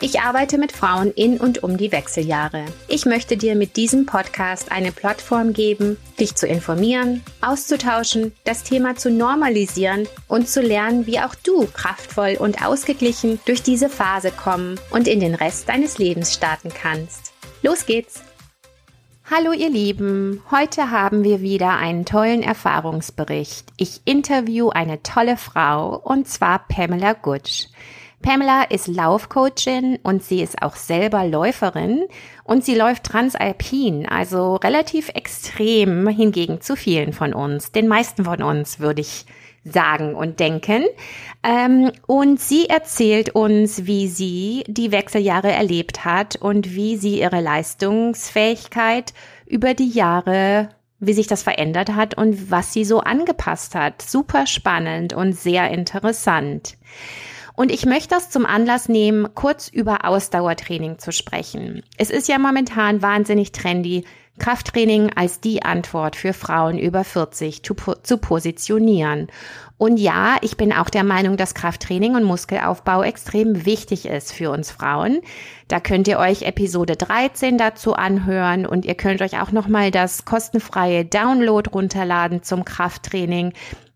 Ich arbeite mit Frauen in und um die Wechseljahre. Ich möchte dir mit diesem Podcast eine Plattform geben, dich zu informieren, auszutauschen, das Thema zu normalisieren und zu lernen, wie auch du kraftvoll und ausgeglichen durch diese Phase kommen und in den Rest deines Lebens starten kannst. Los geht's! Hallo ihr Lieben, heute haben wir wieder einen tollen Erfahrungsbericht. Ich interview eine tolle Frau und zwar Pamela Gutsch. Pamela ist Laufcoachin und sie ist auch selber Läuferin und sie läuft transalpin, also relativ extrem hingegen zu vielen von uns, den meisten von uns würde ich sagen und denken. Ähm, und sie erzählt uns, wie sie die Wechseljahre erlebt hat und wie sie ihre Leistungsfähigkeit über die Jahre wie sich das verändert hat und was sie so angepasst hat. Super spannend und sehr interessant. Und ich möchte das zum Anlass nehmen, kurz über Ausdauertraining zu sprechen. Es ist ja momentan wahnsinnig trendy, Krafttraining als die Antwort für Frauen über 40 zu, zu, positionieren. Und ja, ich bin auch der Meinung, dass Krafttraining und Muskelaufbau extrem wichtig ist für uns Frauen. Da könnt ihr euch Episode 13 dazu anhören und ihr könnt euch auch nochmal das kostenfreie Download runterladen zum Krafttraining.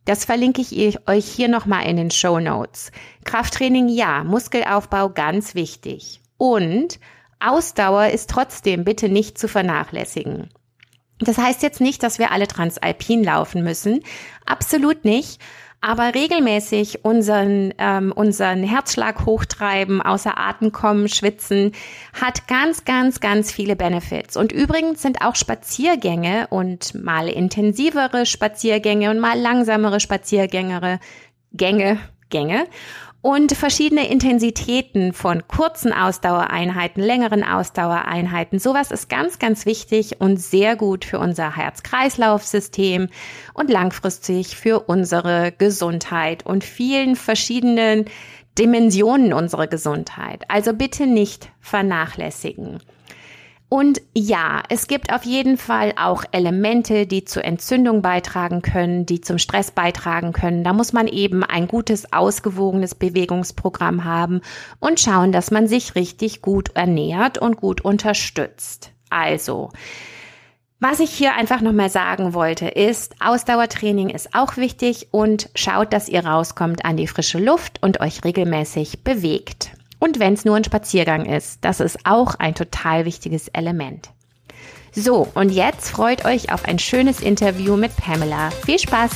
Das verlinke ich euch hier nochmal in den Show Notes. Krafttraining ja, Muskelaufbau ganz wichtig. Und Ausdauer ist trotzdem bitte nicht zu vernachlässigen. Das heißt jetzt nicht, dass wir alle Transalpin laufen müssen. Absolut nicht aber regelmäßig unseren, ähm, unseren Herzschlag hochtreiben, außer Atem kommen, schwitzen, hat ganz, ganz, ganz viele Benefits. Und übrigens sind auch Spaziergänge und mal intensivere Spaziergänge und mal langsamere Spaziergängere, Gänge, Gänge und verschiedene Intensitäten von kurzen Ausdauereinheiten, längeren Ausdauereinheiten. Sowas ist ganz, ganz wichtig und sehr gut für unser Herz-Kreislauf-System und langfristig für unsere Gesundheit und vielen verschiedenen Dimensionen unserer Gesundheit. Also bitte nicht vernachlässigen. Und ja, es gibt auf jeden Fall auch Elemente, die zur Entzündung beitragen können, die zum Stress beitragen können. Da muss man eben ein gutes, ausgewogenes Bewegungsprogramm haben und schauen, dass man sich richtig gut ernährt und gut unterstützt. Also, was ich hier einfach nochmal sagen wollte, ist, Ausdauertraining ist auch wichtig und schaut, dass ihr rauskommt an die frische Luft und euch regelmäßig bewegt. Und wenn es nur ein Spaziergang ist, das ist auch ein total wichtiges Element. So, und jetzt freut euch auf ein schönes Interview mit Pamela. Viel Spaß!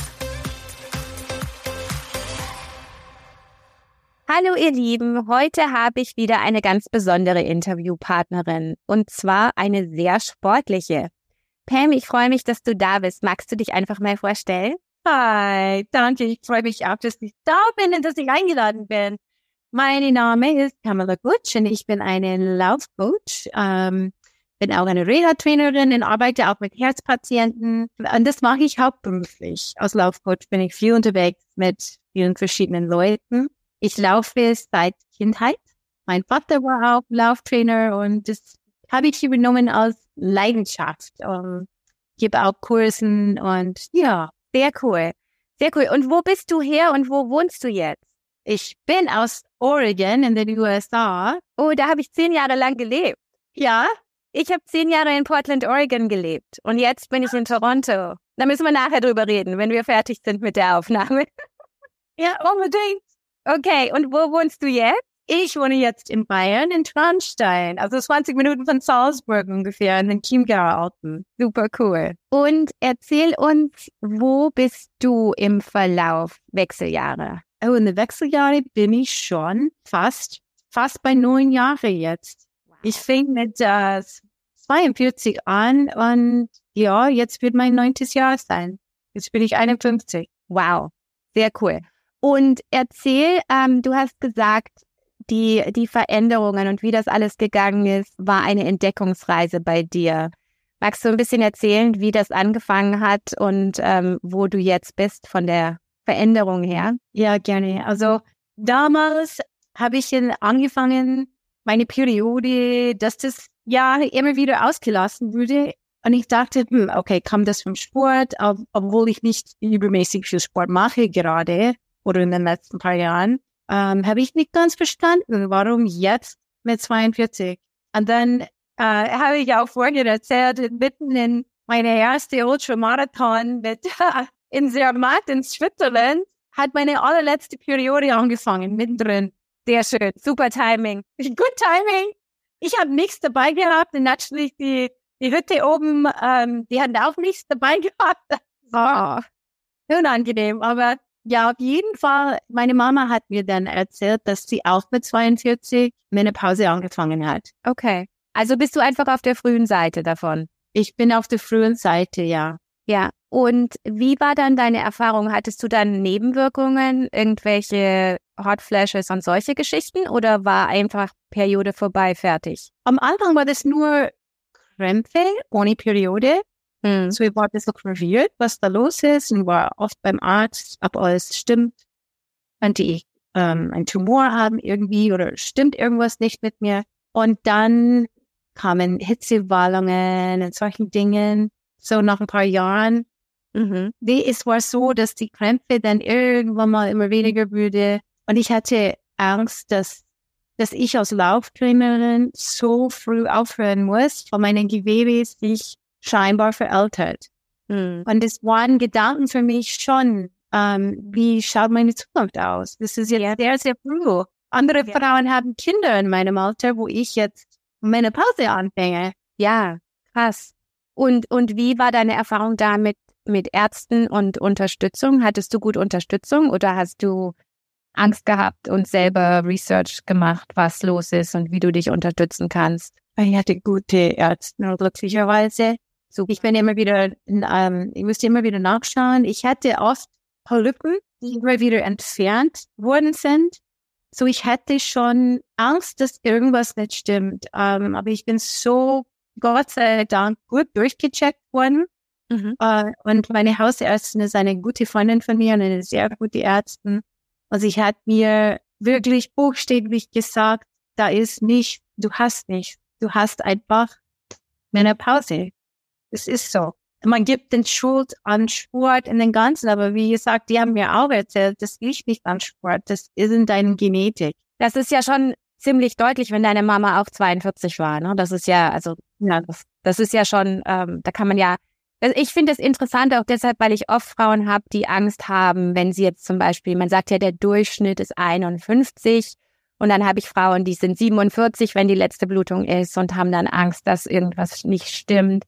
Hallo ihr Lieben, heute habe ich wieder eine ganz besondere Interviewpartnerin und zwar eine sehr sportliche. Pam, ich freue mich, dass du da bist. Magst du dich einfach mal vorstellen? Hi, danke. Ich freue mich auch, dass ich da bin und dass ich eingeladen bin. Mein Name ist Pamela Gutsch und ich bin eine Laufcoach. Ähm, bin auch eine Reha-Trainerin und arbeite auch mit Herzpatienten. Und das mache ich hauptberuflich. Als Laufcoach bin ich viel unterwegs mit vielen verschiedenen Leuten. Ich laufe seit Kindheit. Mein Vater war auch Lauftrainer und das habe ich übernommen als Leidenschaft. Um, gebe auch Kursen und ja, sehr cool. Sehr cool. Und wo bist du her und wo wohnst du jetzt? Ich bin aus Oregon in den USA. Oh, da habe ich zehn Jahre lang gelebt. Ja? Ich habe zehn Jahre in Portland, Oregon gelebt. Und jetzt bin ich in Toronto. Da müssen wir nachher drüber reden, wenn wir fertig sind mit der Aufnahme. ja, unbedingt. Okay, und wo wohnst du jetzt? Ich wohne jetzt in Bayern, in Traunstein, also 20 Minuten von Salzburg ungefähr, in den Chiemgauer Alpen. Super cool. Und erzähl uns, wo bist du im Verlauf Wechseljahre? Oh, in den Wechseljahren bin ich schon fast, fast bei neun Jahren jetzt. Wow. Ich fing mit äh, 42 an und ja, jetzt wird mein neuntes Jahr sein. Jetzt bin ich 51. Wow, sehr cool. Und erzähl, ähm, du hast gesagt, die, die Veränderungen und wie das alles gegangen ist, war eine Entdeckungsreise bei dir. Magst du ein bisschen erzählen, wie das angefangen hat und ähm, wo du jetzt bist von der Veränderung her? Ja, gerne. Also damals habe ich angefangen, meine Periode, dass das ja immer wieder ausgelassen wurde. Und ich dachte, hm, okay, kam das vom Sport, ob, obwohl ich nicht übermäßig viel Sport mache gerade oder in den letzten paar Jahren, ähm, habe ich nicht ganz verstanden, warum jetzt mit 42. Und dann äh, habe ich auch vorhin erzählt, mitten in meine erste Ultramarathon mit in Zermatt in Switzerland hat meine allerletzte Periode angefangen, mittendrin. Sehr schön, super Timing. Good Timing. Ich habe nichts dabei gehabt und natürlich die, die Hütte oben, ähm, die hatten auch nichts dabei gehabt. Oh, unangenehm, aber ja, auf jeden Fall. Meine Mama hat mir dann erzählt, dass sie auch mit 42 Menopause angefangen hat. Okay. Also bist du einfach auf der frühen Seite davon? Ich bin auf der frühen Seite, ja. Ja. Und wie war dann deine Erfahrung? Hattest du dann Nebenwirkungen, irgendwelche Hot Flashes und solche Geschichten oder war einfach Periode vorbei, fertig? Am Anfang war das nur Krämpfe ohne Periode. Hm. So ich war ein bisschen verwirrt, was da los ist und war oft beim Arzt, ob alles stimmt. Könnte ich ähm, einen Tumor haben irgendwie oder stimmt irgendwas nicht mit mir? Und dann kamen Hitzewallungen und solchen Dingen. So nach ein paar Jahren Mhm. Nee, es war so, dass die Krämpfe dann irgendwann mal immer weniger würde. Und ich hatte Angst, dass, dass ich als Lauftrainerin so früh aufhören muss, weil meine Gewebe sich scheinbar veraltert. Mhm. Und das waren Gedanken für mich schon, ähm, wie schaut meine Zukunft aus? Das ist jetzt Ja. sehr, sehr früh. Andere Ja. Frauen haben Kinder in meinem Alter, wo ich jetzt meine Pause anfange. Ja, krass. Und, und wie war deine Erfahrung da mit, mit Ärzten und Unterstützung? Hattest du gut Unterstützung oder hast du Angst gehabt und selber Research gemacht, was los ist und wie du dich unterstützen kannst? Ich hatte gute Ärzte, glücklicherweise. So, Ich bin immer wieder, ähm, ich musste immer wieder nachschauen. Ich hatte oft Polypen, die immer wieder entfernt worden sind. So ich hatte schon Angst, dass irgendwas nicht stimmt. Ähm, aber ich bin so, Gott sei Dank, gut durchgecheckt worden. Mhm. Äh, und meine Hausärztin ist eine gute Freundin von mir und eine sehr gute Ärztin. Und sie hat mir wirklich buchstäblich gesagt, da ist nicht, du hast nicht, du hast einfach Menopause. Es ist so. Man gibt den Schuld an Sport in den Ganzen, aber wie gesagt, die haben mir auch erzählt, das liegt nicht an Sport, das ist in deiner Genetik. Das ist ja schon ziemlich deutlich, wenn deine Mama auch 42 war. Ne? Das ist ja, also, Ja, das, das ist ja schon, ähm, da kann man ja, also ich finde es interessant auch deshalb, weil ich oft Frauen habe, die Angst haben, wenn sie jetzt zum Beispiel, man sagt ja, der Durchschnitt ist 51 und dann habe ich Frauen, die sind 47, wenn die letzte Blutung ist und haben dann Angst, dass irgendwas nicht stimmt.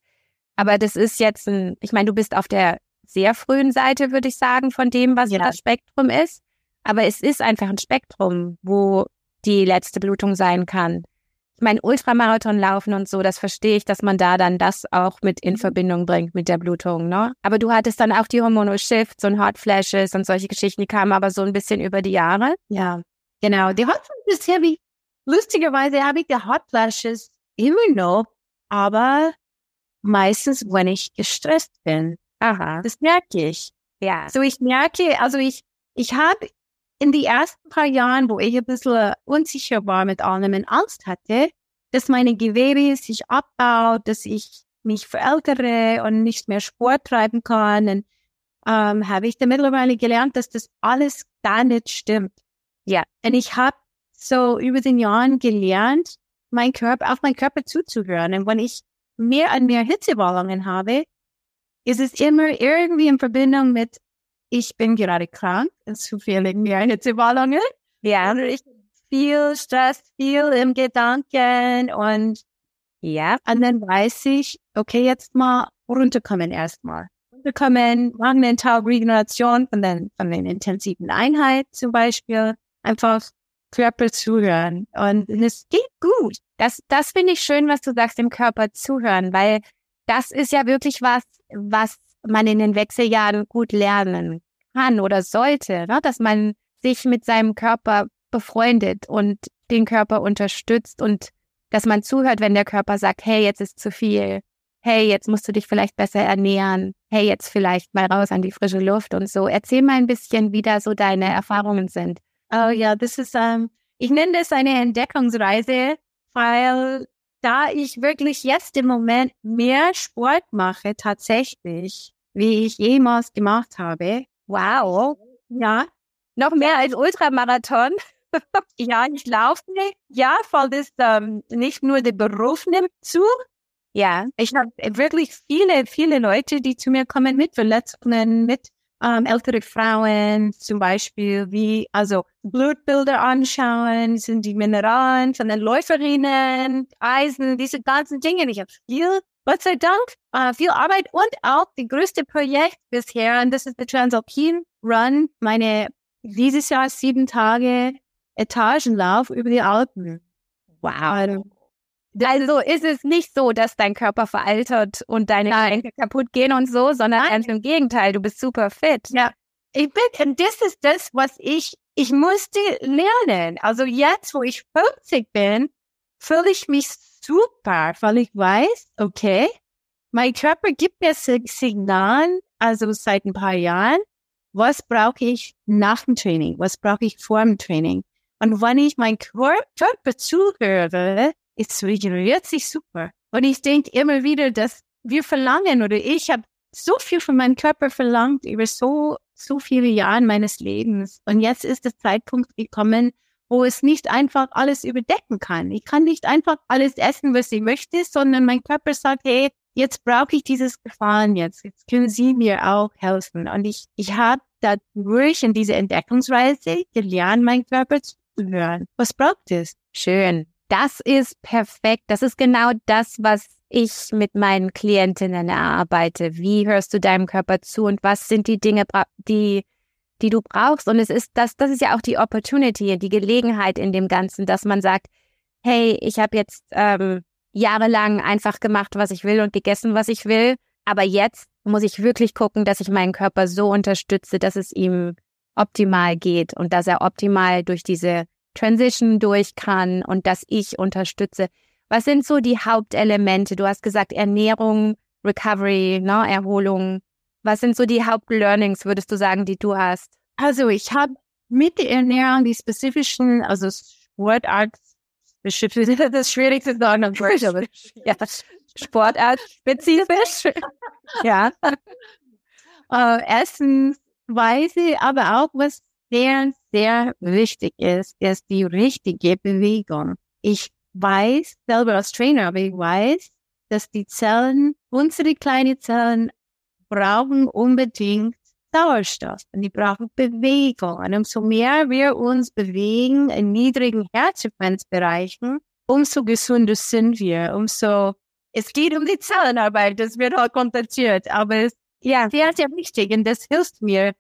Aber das ist jetzt ein, ich meine, du bist auf der sehr frühen Seite, würde ich sagen, von dem, was Ja. das Spektrum ist. Aber es ist einfach ein Spektrum, wo die letzte Blutung sein kann. Ich meine, Ultramarathon laufen und so, das verstehe ich, dass man da dann das auch mit in Mhm. Verbindung bringt mit der Blutung, ne? Aber du hattest dann auch die Hormonal Shifts und Hot Flashes und solche Geschichten, die kamen aber so ein bisschen über die Jahre. ja, genau. Die Hot Flashes habe ich, lustigerweise habe ich die Hot Flashes immer noch, aber meistens, wenn ich gestresst bin. Aha. Das merke ich. Ja. So ich merke, also ich, ich habe in die ersten paar Jahren, wo ich ein bisschen unsicher war mit allem und Angst hatte, dass meine Gewebe sich abbaut, dass ich mich verältere und nicht mehr Sport treiben kann. Und ähm, habe ich dann mittlerweile gelernt, dass das alles gar nicht stimmt. Ja. Und ich habe so über den Jahren gelernt, mein Körper, auf meinen Körper zuzuhören. Und wenn ich mehr und mehr Hitzewallungen habe, ist es immer irgendwie in Verbindung mit, ich bin gerade krank, es zu viele mehr Hitzewallungen. Ja. Oder ich viel Stress, viel im Gedanken und, Ja. und dann weiß ich, okay, jetzt mal runterkommen erstmal. Runterkommen, machen eine Regeneration von den, von den intensiven Einheiten zum Beispiel. Einfach Körper zuhören und es geht gut. Das, das finde ich schön, was du sagst, dem Körper zuhören, weil das ist ja wirklich was, was man in den Wechseljahren gut lernen kann oder sollte, ne? dass man sich mit seinem Körper befreundet und den Körper unterstützt und dass man zuhört, wenn der Körper sagt, hey, jetzt ist zu viel, hey, jetzt musst du dich vielleicht besser ernähren, hey, jetzt vielleicht mal raus an die frische Luft und so. Erzähl mal ein bisschen, wie da so deine Erfahrungen sind. Oh ja, das ist, ähm, ich nenne das eine Entdeckungsreise weil da ich wirklich jetzt im Moment mehr Sport mache, tatsächlich, wie ich jemals gemacht habe. Wow. Ja. Noch mehr als Ultramarathon? ja, ich laufe nicht. Ja, weil das ähm, nicht nur der Beruf nimmt zu. Ja. Ich habe wirklich viele, viele Leute, die zu mir kommen mit Verletzungen, mit ähm, ältere Frauen zum Beispiel, wie also Blutbilder anschauen, sind die Mineralen von den Läuferinnen, Eisen, diese ganzen Dinge. Ich habe viel, Gott sei Dank, äh, viel Arbeit und auch die größte Projekt bisher, und das ist der Transalpine Run, meine dieses Jahr sieben Tage Etagenlauf über die Alpen. Wow. Also ist es nicht so, dass dein Körper veraltert und deine Gelenke kaputt gehen und so, sondern ganz im Gegenteil, du bist super fit. Ja. Ich bin, und das ist das, was ich, ich musste lernen. Also jetzt, wo ich 50 bin, fühle ich mich super, weil ich weiß, okay, mein Körper gibt mir Signalen, also seit ein paar Jahren, was brauche ich nach dem Training, was brauche ich vor dem Training. Und wenn ich mein Körper zuhöre, es regeneriert sich super. Und ich denke immer wieder, dass wir verlangen oder ich habe so viel von meinem Körper verlangt über so, so viele Jahre meines Lebens. Und jetzt ist der Zeitpunkt gekommen, wo es nicht einfach alles überdecken kann. Ich kann nicht einfach alles essen, was ich möchte, sondern mein Körper sagt, hey, jetzt brauche ich dieses Gefahren jetzt. Jetzt können Sie mir auch helfen. Und ich, ich habe dadurch in dieser Entdeckungsreise gelernt, meinen Körper zu hören. Was braucht es? Schön. Das ist perfekt. Das ist genau das, was ich mit meinen Klientinnen erarbeite. Wie hörst du deinem Körper zu und was sind die Dinge, die, die du brauchst? Und es ist das, das ist ja auch die Opportunity, die Gelegenheit in dem Ganzen, dass man sagt, hey, ich habe jetzt ähm, jahrelang einfach gemacht, was ich will und gegessen, was ich will. Aber jetzt muss ich wirklich gucken, dass ich meinen Körper so unterstütze, dass es ihm optimal geht und dass er optimal durch diese Transition durch kann und dass ich unterstütze. Was sind so die Hauptelemente? Du hast gesagt Ernährung, Recovery, ne, Erholung. Was sind so die Hauptlearnings, würdest du sagen, die du hast? Also ich habe mit der Ernährung die spezifischen, also Sportart, das schwierigste sagen am Wort, aber ja, Sportart spezifisch. ja. äh, Essensweise, aber auch was sehr, sehr wichtig ist, ist die richtige Bewegung. Ich weiß selber als Trainer, aber ich weiß, dass die Zellen, unsere kleinen Zellen brauchen unbedingt Sauerstoff und die brauchen Bewegung. Und umso mehr wir uns bewegen in niedrigen Herzfrequenzbereichen, umso gesünder sind wir, umso es geht um die Zellenarbeit, das wird auch kontaktiert, aber es ja sehr, sehr wichtig und das hilft mir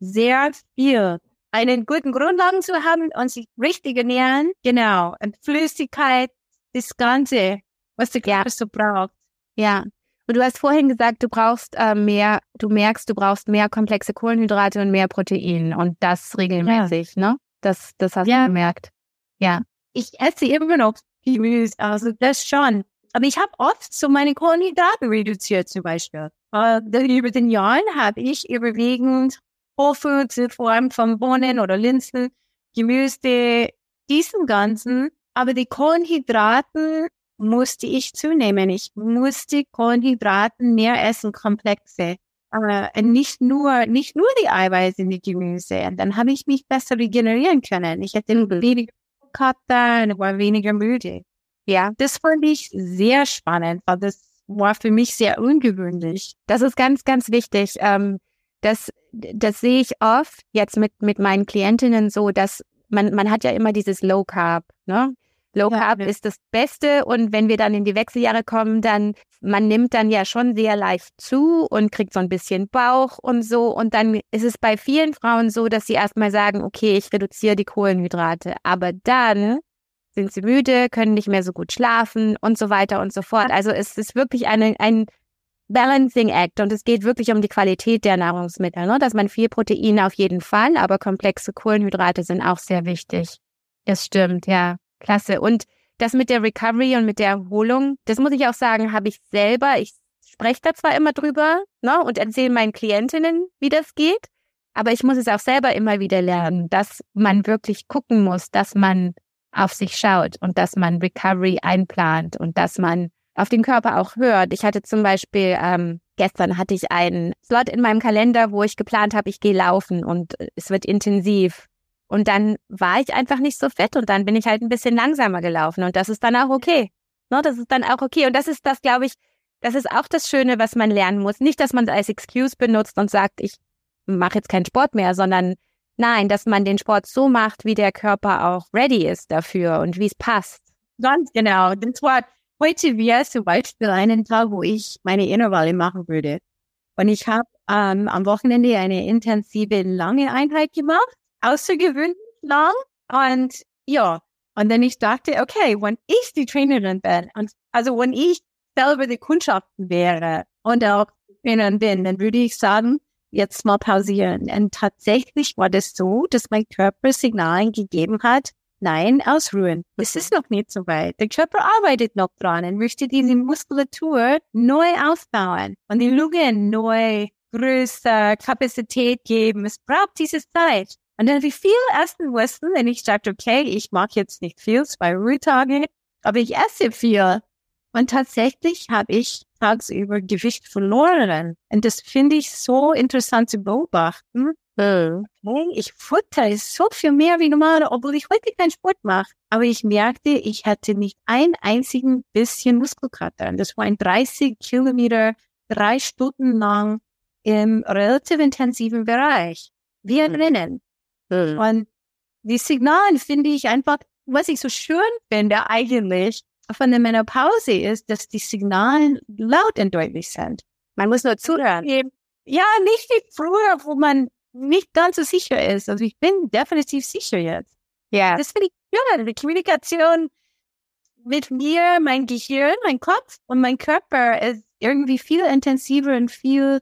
sehr viel einen guten Grundlagen zu haben und sich richtig ernähren. Genau. Und Flüssigkeit, das Ganze, was der Körper ja. so braucht. Ja. Und du hast vorhin gesagt, du brauchst äh, mehr, du merkst, du brauchst mehr komplexe Kohlenhydrate und mehr Protein und das regelmäßig, ja. ne? Das, das hast ja. du gemerkt. Ja. Ich esse immer noch Gemüse, also das schon. Aber ich habe oft so meine Kohlenhydrate reduziert zum Beispiel. Äh, über den Jahren habe ich überwiegend Whole in Form von Bohnen oder Linsen, Gemüse, diesen ganzen. Aber die Kohlenhydraten musste ich zunehmen. Ich musste Kohlenhydraten mehr essen, komplexe. Äh, nicht nur, nicht nur die Eiweiße in die Gemüse. Und dann habe ich mich besser regenerieren können. Ich hatte mhm. weniger gehabt und war weniger müde. Ja, das fand ich sehr spannend, weil das war für mich sehr ungewöhnlich. Das ist ganz, ganz wichtig. Ähm, das, das sehe ich oft jetzt mit, mit meinen Klientinnen so, dass man, man hat ja immer dieses Low Carb, ne? Low Carb ja, ist das Beste. Und wenn wir dann in die Wechseljahre kommen, dann man nimmt dann ja schon sehr leicht zu und kriegt so ein bisschen Bauch und so. Und dann ist es bei vielen Frauen so, dass sie erstmal sagen, okay, ich reduziere die Kohlenhydrate, aber dann sind sie müde, können nicht mehr so gut schlafen und so weiter und so fort. Also es ist wirklich eine, ein Balancing Act. Und es geht wirklich um die Qualität der Nahrungsmittel, ne? dass man viel Protein auf jeden Fall, aber komplexe Kohlenhydrate sind auch sehr wichtig. Das stimmt, ja, klasse. Und das mit der Recovery und mit der Erholung, das muss ich auch sagen, habe ich selber, ich spreche da zwar immer drüber ne, und erzähle meinen Klientinnen, wie das geht, aber ich muss es auch selber immer wieder lernen, dass man wirklich gucken muss, dass man auf sich schaut und dass man Recovery einplant und dass man auf den Körper auch hört. Ich hatte zum Beispiel ähm, gestern hatte ich einen Slot in meinem Kalender, wo ich geplant habe, ich gehe laufen und es wird intensiv. Und dann war ich einfach nicht so fett und dann bin ich halt ein bisschen langsamer gelaufen und das ist dann auch okay. No, das ist dann auch okay. Und das ist das, glaube ich, das ist auch das Schöne, was man lernen muss. Nicht, dass man es als Excuse benutzt und sagt, ich mache jetzt keinen Sport mehr, sondern nein, dass man den Sport so macht, wie der Körper auch ready ist dafür und wie es passt. Ganz genau. Das war heute wäre zum Beispiel einen Tag, wo ich meine Intervalle machen würde. Und ich habe ähm, am Wochenende eine intensive lange Einheit gemacht, außergewöhnlich lang. Und ja, und dann ich dachte, okay, wenn ich die Trainerin bin, und also wenn ich selber die Kundschaften wäre und auch Trainerin bin, dann würde ich sagen, jetzt mal pausieren. Und tatsächlich war das so, dass mein Körper Signalen gegeben hat, nein, ausruhen. Es ist noch nicht so weit. Der Körper arbeitet noch dran und möchte diese Muskulatur neu aufbauen und die Lunge neu, größer, Kapazität geben. Es braucht diese Zeit. Und dann wie viel essen müssen, wenn ich sage, okay, ich mag jetzt nicht viel, zwei Ruhetage, aber ich esse viel. Und tatsächlich habe ich tagsüber Gewicht verloren. Und das finde ich so interessant zu beobachten. Mhm. Okay, ich futter so viel mehr wie normal, obwohl ich heute keinen Sport mache. Aber ich merkte, ich hatte nicht ein einzigen bisschen Muskelkater. Das war ein 30 Kilometer, drei Stunden lang im relativ intensiven Bereich. Wie ein Rennen. Mhm. Und die Signale finde ich einfach, was ich so schön finde eigentlich von der Menopause ist, dass die Signale laut und deutlich sind. Man muss nur zuhören. Ja, nicht wie früher, wo man nicht ganz so sicher ist. Also ich bin definitiv sicher jetzt. Ja. Das finde ich schön. Die Kommunikation mit mir, mein Gehirn, mein Kopf und mein Körper ist irgendwie viel intensiver und viel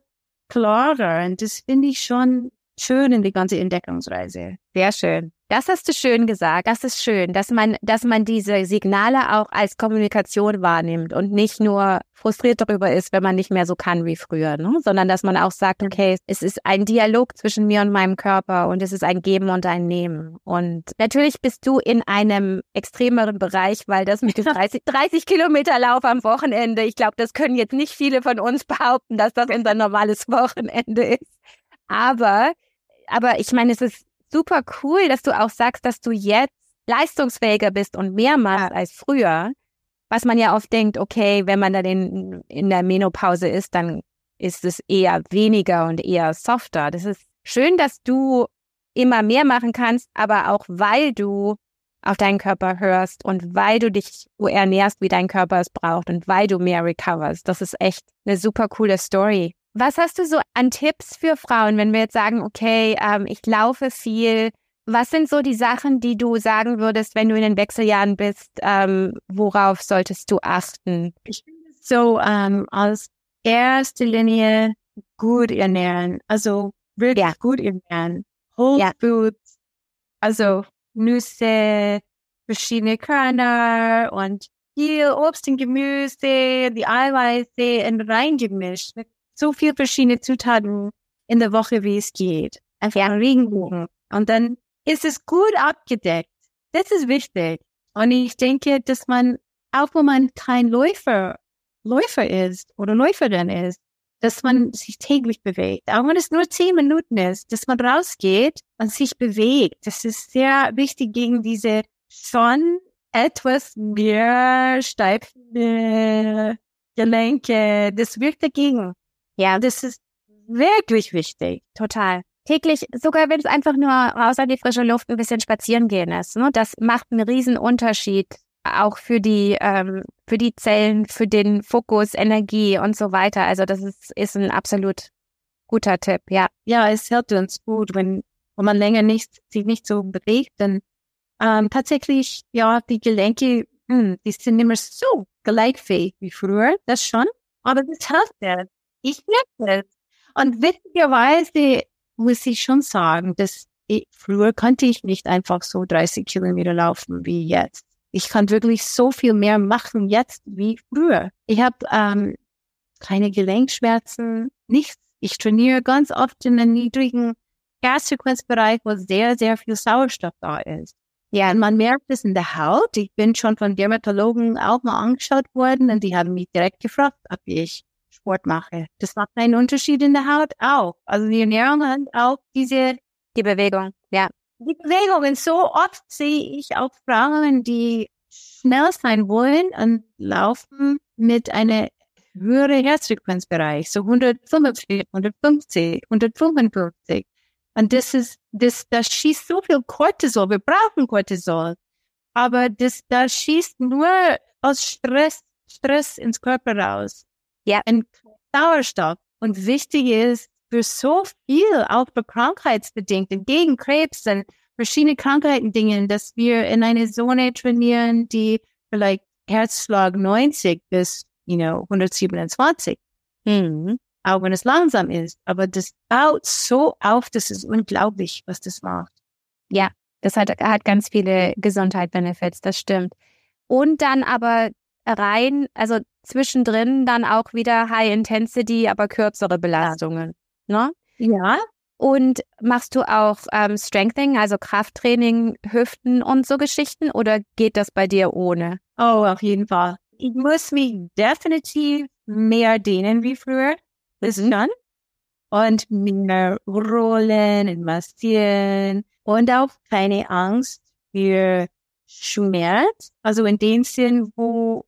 klarer. Und das finde ich schon schön in die ganze Entdeckungsreise. Sehr schön. Das hast du schön gesagt. Das ist schön, dass man, dass man diese Signale auch als Kommunikation wahrnimmt und nicht nur frustriert darüber ist, wenn man nicht mehr so kann wie früher, ne? sondern dass man auch sagt, okay, es ist ein Dialog zwischen mir und meinem Körper und es ist ein Geben und ein Nehmen. Und natürlich bist du in einem extremeren Bereich, weil das mit dem 30, 30 Kilometer Lauf am Wochenende, ich glaube, das können jetzt nicht viele von uns behaupten, dass das unser normales Wochenende ist. Aber aber ich meine, es ist super cool, dass du auch sagst, dass du jetzt leistungsfähiger bist und mehr machst ja. als früher. Was man ja oft denkt, okay, wenn man dann in, in der Menopause ist, dann ist es eher weniger und eher softer. Das ist schön, dass du immer mehr machen kannst, aber auch weil du auf deinen Körper hörst und weil du dich so ernährst, wie dein Körper es braucht und weil du mehr recoverst. Das ist echt eine super coole Story. Was hast du so an Tipps für Frauen, wenn wir jetzt sagen, okay, ähm, ich laufe viel? Was sind so die Sachen, die du sagen würdest, wenn du in den Wechseljahren bist? Ähm, worauf solltest du achten? Ich finde so ähm, als erste Linie gut ernähren, also wirklich ja. gut ernähren. Whole ja. Foods, also Nüsse, verschiedene Körner und viel Obst und Gemüse, die Eiweiße in reingemischt so viel verschiedene Zutaten in der Woche, wie es geht. Einfach ein Regenbogen. Und dann ist es gut abgedeckt. Das ist wichtig. Und ich denke, dass man, auch wenn man kein Läufer, Läufer ist oder Läuferin ist, dass man sich täglich bewegt. Auch wenn es nur zehn Minuten ist, dass man rausgeht und sich bewegt. Das ist sehr wichtig gegen diese schon etwas mehr steife Gelenke. Das wirkt dagegen. Ja, das ist wirklich wichtig. Total. Täglich, sogar wenn es einfach nur raus an die frische Luft ein bisschen spazieren gehen ist. Ne? Das macht einen riesen Unterschied. Auch für die, ähm, für die Zellen, für den Fokus, Energie und so weiter. Also das ist, ist ein absolut guter Tipp, ja. Ja, es hilft uns gut, wenn, wenn man länger nicht, sich nicht so bewegt, dann ähm, tatsächlich, ja, die Gelenke, hm, die sind nicht mehr so gleichfähig wie früher, das schon. Aber das hilft ja. Ich merke es. Und witzigerweise muss ich schon sagen, dass ich, früher konnte ich nicht einfach so 30 Kilometer laufen wie jetzt. Ich kann wirklich so viel mehr machen jetzt wie früher. Ich habe ähm, keine Gelenkschmerzen, nichts. Ich trainiere ganz oft in einem niedrigen Gasfrequenzbereich, wo sehr, sehr viel Sauerstoff da ist. Ja, und man merkt es in der Haut. Ich bin schon von Dermatologen auch mal angeschaut worden und die haben mich direkt gefragt, ob ich Sport mache. Das macht einen Unterschied in der Haut auch. Also die Ernährung hat auch diese die Bewegung, ja. Die Bewegungen. So oft sehe ich auch Frauen, die schnell sein wollen und laufen mit einer höheren Herzfrequenzbereich, so 145, 150, 155. Und das ist, das, das schießt so viel Cortisol. Wir brauchen Cortisol. Aber das, das schießt nur aus Stress, Stress ins Körper raus. Ja. Und Sauerstoff. Und wichtig ist, für so viel, auch für krankheitsbedingte, gegen Krebs und verschiedene Krankheiten Dingen, dass wir in eine Zone trainieren, die vielleicht Herzschlag 90 bis, you know, 127. Mhm auch wenn es langsam ist. Aber das baut so auf, das ist unglaublich, was das macht. Ja, das hat, hat ganz viele Gesundheit-Benefits, das stimmt. Und dann aber rein, also zwischendrin dann auch wieder High Intensity, aber kürzere Belastungen. Ne? Ja. Und machst du auch ähm, Strengthening, also Krafttraining, Hüften und so Geschichten oder geht das bei dir ohne? Oh, auf jeden Fall. Ich muss mich definitiv mehr dehnen wie früher ist dann. Und mehr rollen und massieren und auch keine Angst für Schmerz. Also in dem Sinn, wo,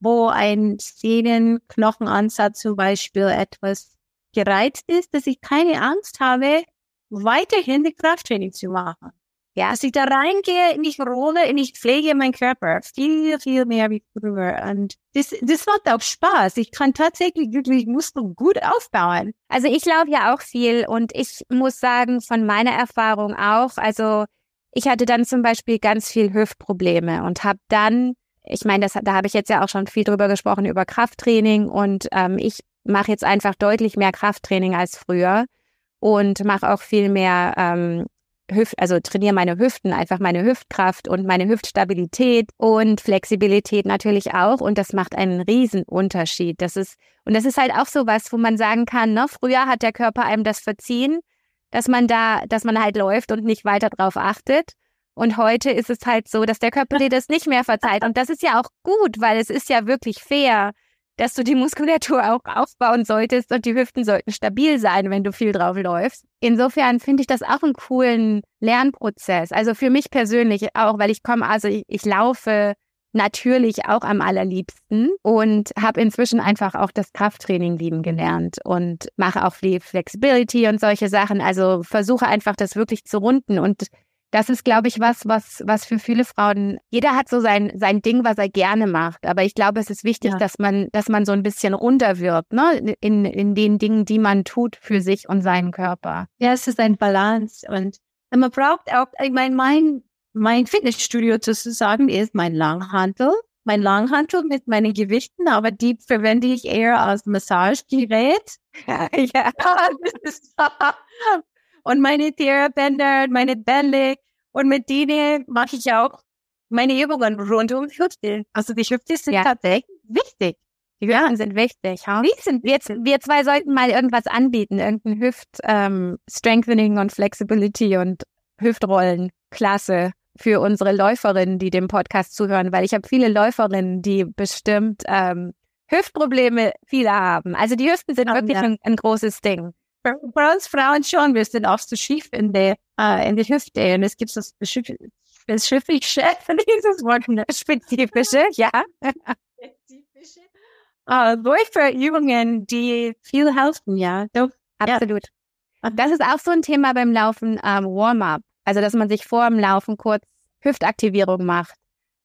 wo ein Sehnenknochenansatz zum Beispiel etwas gereizt ist, dass ich keine Angst habe, weiterhin die Krafttraining zu machen. Ja, als ich da reingehe, ich rolle, ich pflege meinen Körper viel, viel mehr wie früher. Und das, das macht auch Spaß. Ich kann tatsächlich wirklich Muskeln gut aufbauen. Also ich laufe ja auch viel und ich muss sagen, von meiner Erfahrung auch, also ich hatte dann zum Beispiel ganz viel Hüftprobleme und habe dann, ich meine, das, da habe ich jetzt ja auch schon viel drüber gesprochen, über Krafttraining und ähm, ich mache jetzt einfach deutlich mehr Krafttraining als früher und mache auch viel mehr ähm, Hüft, also trainiere meine Hüften, einfach meine Hüftkraft und meine Hüftstabilität und Flexibilität natürlich auch. Und das macht einen riesen Unterschied. Das ist, und das ist halt auch so was, wo man sagen kann, ne, früher hat der Körper einem das verziehen, dass man da, dass man halt läuft und nicht weiter drauf achtet. Und heute ist es halt so, dass der Körper dir das nicht mehr verzeiht. Und das ist ja auch gut, weil es ist ja wirklich fair, dass du die Muskulatur auch aufbauen solltest und die Hüften sollten stabil sein, wenn du viel drauf läufst. Insofern finde ich das auch einen coolen Lernprozess. Also für mich persönlich auch, weil ich komme, also ich, ich laufe natürlich auch am allerliebsten und habe inzwischen einfach auch das Krafttraining lieben gelernt und mache auch viel Flexibility und solche Sachen. Also versuche einfach das wirklich zu runden und das ist, glaube ich, was, was, was für viele Frauen, jeder hat so sein, sein Ding, was er gerne macht. Aber ich glaube, es ist wichtig, ja. dass man, dass man so ein bisschen runterwirkt, ne, in, in den Dingen, die man tut für sich und seinen Körper. Ja, es ist ein Balance und man braucht auch, ich meine, mein, mein Fitnessstudio sozusagen ist mein Langhantel. Mein Langhantel mit meinen Gewichten, aber die verwende ich eher als Massagegerät. Ja, ja. Und meine Therabänder, meine Bälle. Und mit denen mache ich auch meine Übungen rund um die Hüfte. Also die Hüfte sind ja. tatsächlich wichtig. Die Hüften ja. sind wichtig. Ja? Wir, sind, wir, wir zwei sollten mal irgendwas anbieten, irgendein Hüft-Strengthening ähm, und Flexibility und Hüftrollen. Klasse für unsere Läuferinnen, die dem Podcast zuhören, weil ich habe viele Läuferinnen, die bestimmt ähm, Hüftprobleme viele haben. Also die Hüften sind oh, wirklich ja. ein, ein, großes Ding bei uns Frauen schon, wir sind oft so schief in der, äh, in der Hüfte und es gibt so spezifische, dieses Wort, spezifische, ja. spezifische äh, Läuferübungen, die viel helfen, ja. Doch, absolut. Ja. Das ist auch so ein Thema beim Laufen, ähm, Warm-up. Also, dass man sich vor dem Laufen kurz Hüftaktivierung macht.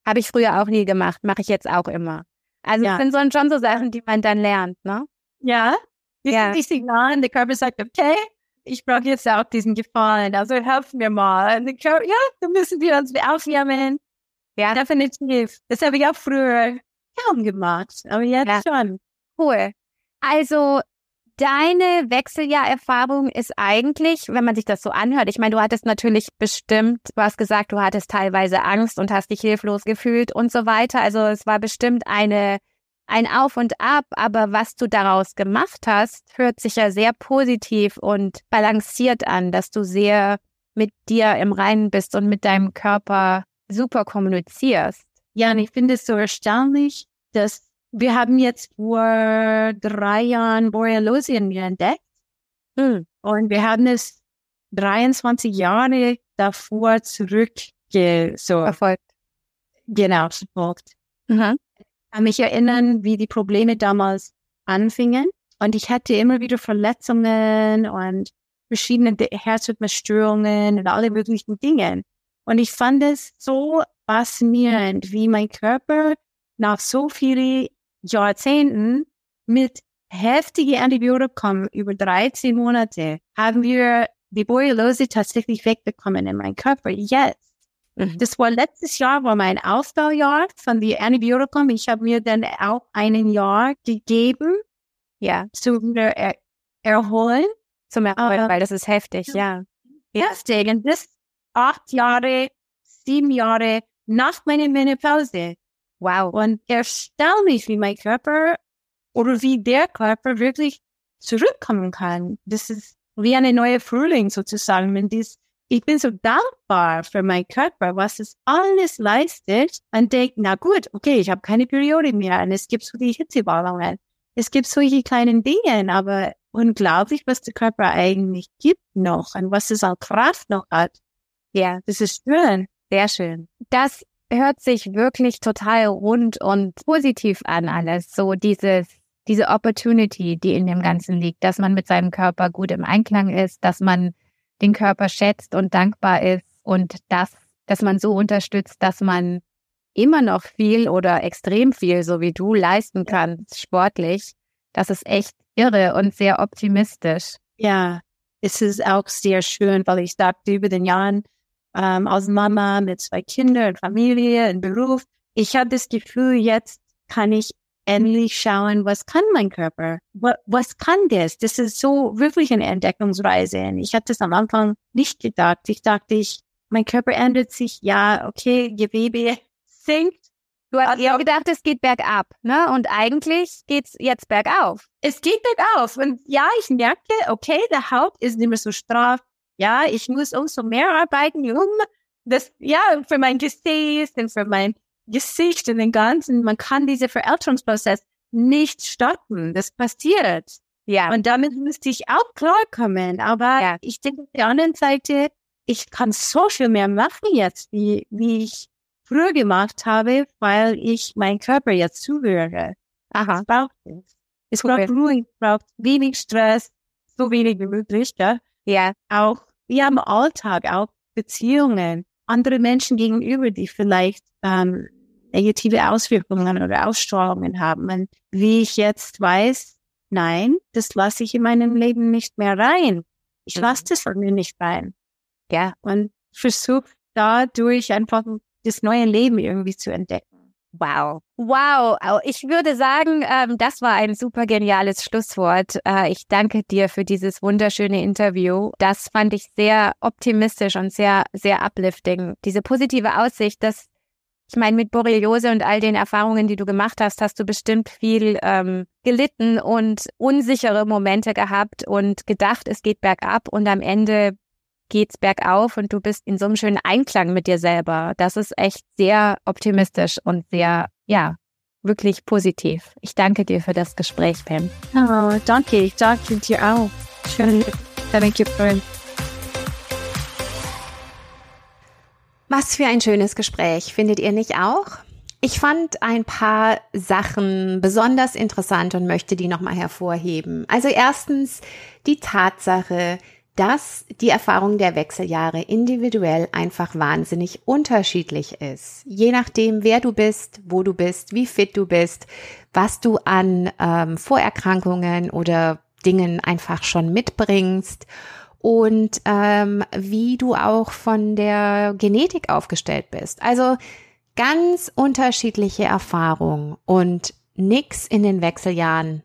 Habe ich früher auch nie gemacht, mache ich jetzt auch immer. Also, ja. das sind schon so Sachen, die man dann lernt, ne? Ja, die ja. sind die Signale, der Körper sagt, okay, ich brauche jetzt auch diesen Gefallen, also helfen mir mal. Und der Körper, ja, dann müssen wir uns aufwärmen. Ja, definitiv. Das habe ich auch früher kaum gemacht, aber jetzt ja. schon. Cool. Also deine Wechseljahrerfahrung ist eigentlich, wenn man sich das so anhört, ich meine, du hattest natürlich bestimmt, du hast gesagt, du hattest teilweise Angst und hast dich hilflos gefühlt und so weiter. Also es war bestimmt eine ein Auf und Ab, aber was du daraus gemacht hast, hört sich ja sehr positiv und balanciert an, dass du sehr mit dir im Reinen bist und mit deinem Körper super kommunizierst. Ja, und ich finde es so erstaunlich, dass wir haben jetzt vor drei Jahren Borreliosien entdeckt. Hm. Und wir haben es 23 Jahre davor zurück so verfolgt. Genau, verfolgt. Mhm. Kann mich erinnern, wie die Probleme damals anfingen. Und ich hatte immer wieder Verletzungen und verschiedene Herzrhythmusstörungen und alle möglichen Dinge. Und ich fand es so faszinierend, wie mein Körper nach so vielen Jahrzehnten mit heftigen Antibiotika über 13 Monate haben wir die Borreliose tatsächlich wegbekommen in meinem Körper. Jetzt. Mhm. Das war letztes Jahr, war mein Aufbaujahr von den Antibiotika. Ich habe mir dann auch ein Jahr gegeben, ja, zu er erholen. Zum Erholen, uh, weil das ist heftig, ja. Heftig. Und das acht Jahre, sieben Jahre nach meiner Menopause. Wow. Und erstaunlich, wie mein Körper oder wie der Körper wirklich zurückkommen kann. Das ist wie eine neue Frühling sozusagen. Wenn dies, ich bin so dankbar für meinen Körper, was es alles leistet und denke, na gut, okay, ich habe keine Periode mehr und es gibt so die Hitzewallungen. Es gibt solche kleinen Dinge, aber unglaublich, was der Körper eigentlich gibt noch und was es an Kraft noch hat. Ja, das ist schön. Sehr schön. Das hört sich wirklich total rund und positiv an alles. So dieses, diese Opportunity, die in dem Ganzen liegt, dass man mit seinem Körper gut im Einklang ist, dass man den Körper schätzt und dankbar ist und das, dass man so unterstützt, dass man immer noch viel oder extrem viel, so wie du, leisten kannst, sportlich. Das ist echt irre und sehr optimistisch. Ja, es ist auch sehr schön, weil ich dachte über den Jahren, ähm, als Mama mit zwei Kindern und Familie und Beruf. Ich habe das Gefühl, jetzt kann ich endlich schauen, was kann mein Körper? Was, was kann das? Das ist so wirklich eine Entdeckungsreise. Und ich hatte es am Anfang nicht gedacht. Ich dachte, ich, mein Körper ändert sich. Ja, okay, Gewebe sinkt. Du hast ja gedacht, es geht bergab, ne? Und eigentlich geht's jetzt bergauf. Es geht bergauf. Und ja, ich merke, okay, der Haut ist nicht mehr so straff. Ja, ich muss umso mehr arbeiten, um das, ja, für mein Gesäß und für mein Gesicht und den ganzen, man kann diese Verälterungsprozess nicht stoppen. Das passiert. Ja. Und damit müsste ich auch klarkommen. Aber ja. ich denke auf der anderen Seite, ich kann so viel mehr machen jetzt, wie, wie ich früher gemacht habe, weil ich meinen Körper jetzt zuhöre. Aha. Es braucht es. Es braucht Ruhe, es braucht wenig Stress, so wenig wie möglich, ja. Ja. Auch, wir haben Alltag, auch Beziehungen, andere Menschen gegenüber, die vielleicht ähm, negative Auswirkungen oder Ausstrahlungen haben. Und wie ich jetzt weiß, nein, das lasse ich in meinem Leben nicht mehr rein. Ich lasse mhm. das von mir nicht rein. Ja, und versuche dadurch einfach das neue Leben irgendwie zu entdecken. Wow. Wow. Ich würde sagen, ähm, das war ein super geniales Schlusswort. Äh, ich danke dir für dieses wunderschöne Interview. Das fand ich sehr optimistisch und sehr, sehr uplifting. Diese positive Aussicht, dass ich meine, mit Borreliose und all den Erfahrungen, die du gemacht hast, hast du bestimmt viel ähm, gelitten und unsichere Momente gehabt und gedacht, es geht bergab und am Ende geht's bergauf und du bist in so einem schönen Einklang mit dir selber. Das ist echt sehr optimistisch und sehr, ja, wirklich positiv. Ich danke dir für das Gespräch, Pam. Oh, danke. Ich danke dir auch. Schön. Danke, Freund. Was für ein schönes Gespräch, findet ihr nicht auch? Ich fand ein paar Sachen besonders interessant und möchte die nochmal hervorheben. Also erstens die Tatsache, dass die Erfahrung der Wechseljahre individuell einfach wahnsinnig unterschiedlich ist. Je nachdem, wer du bist, wo du bist, wie fit du bist, was du an ähm, Vorerkrankungen oder Dingen einfach schon mitbringst und ähm, wie du auch von der Genetik aufgestellt bist. Also ganz unterschiedliche Erfahrungen und nix in den Wechseljahren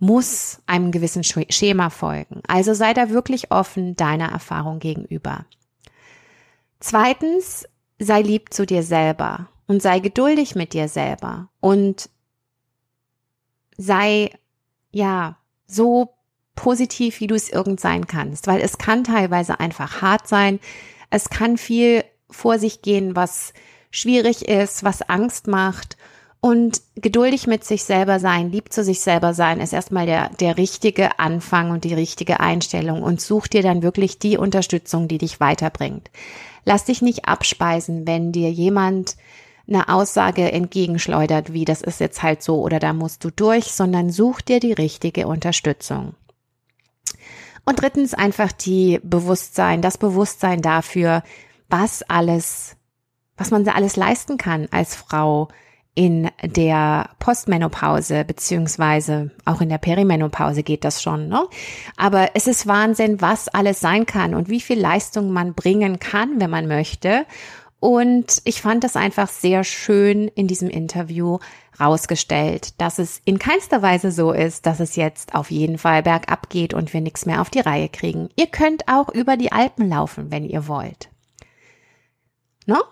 muss einem gewissen Schema folgen. Also sei da wirklich offen deiner Erfahrung gegenüber. Zweitens, sei lieb zu dir selber und sei geduldig mit dir selber und sei, ja, so positiv, wie du es irgend sein kannst, weil es kann teilweise einfach hart sein. Es kann viel vor sich gehen, was schwierig ist, was Angst macht. Und geduldig mit sich selber sein, lieb zu sich selber sein, ist erstmal der, der richtige Anfang und die richtige Einstellung und such dir dann wirklich die Unterstützung, die dich weiterbringt. Lass dich nicht abspeisen, wenn dir jemand eine Aussage entgegenschleudert, wie das ist jetzt halt so oder da musst du durch, sondern such dir die richtige Unterstützung. Und drittens einfach die Bewusstsein, das Bewusstsein dafür, was alles, was man da alles leisten kann als Frau in der Postmenopause beziehungsweise auch in der Perimenopause geht das schon, ne? Aber es ist Wahnsinn, was alles sein kann und wie viel Leistung man bringen kann, wenn man möchte. Und ich fand das einfach sehr schön in diesem Interview rausgestellt, dass es in keinster Weise so ist, dass es jetzt auf jeden Fall bergab geht und wir nichts mehr auf die Reihe kriegen. Ihr könnt auch über die Alpen laufen, wenn ihr wollt. No?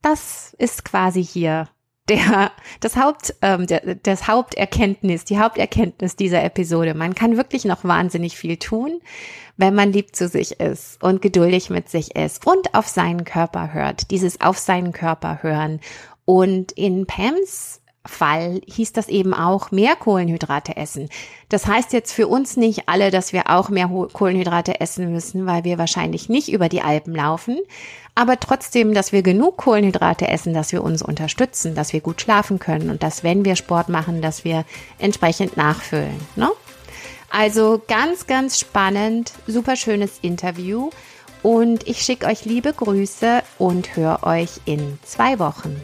Das ist quasi hier der, das Haupt, ähm, der, das Haupterkenntnis, die Haupterkenntnis dieser Episode. Man kann wirklich noch wahnsinnig viel tun, wenn man lieb zu sich ist und geduldig mit sich ist und auf seinen Körper hört. Dieses auf seinen Körper hören. Und in Pams Fall hieß das eben auch mehr Kohlenhydrate essen. Das heißt jetzt für uns nicht alle, dass wir auch mehr Kohlenhydrate essen müssen, weil wir wahrscheinlich nicht über die Alpen laufen, aber trotzdem, dass wir genug Kohlenhydrate essen, dass wir uns unterstützen, dass wir gut schlafen können und dass, wenn wir Sport machen, dass wir entsprechend nachfüllen. Ne? Also ganz, ganz spannend, super schönes Interview und ich schicke euch liebe Grüße und höre euch in zwei Wochen.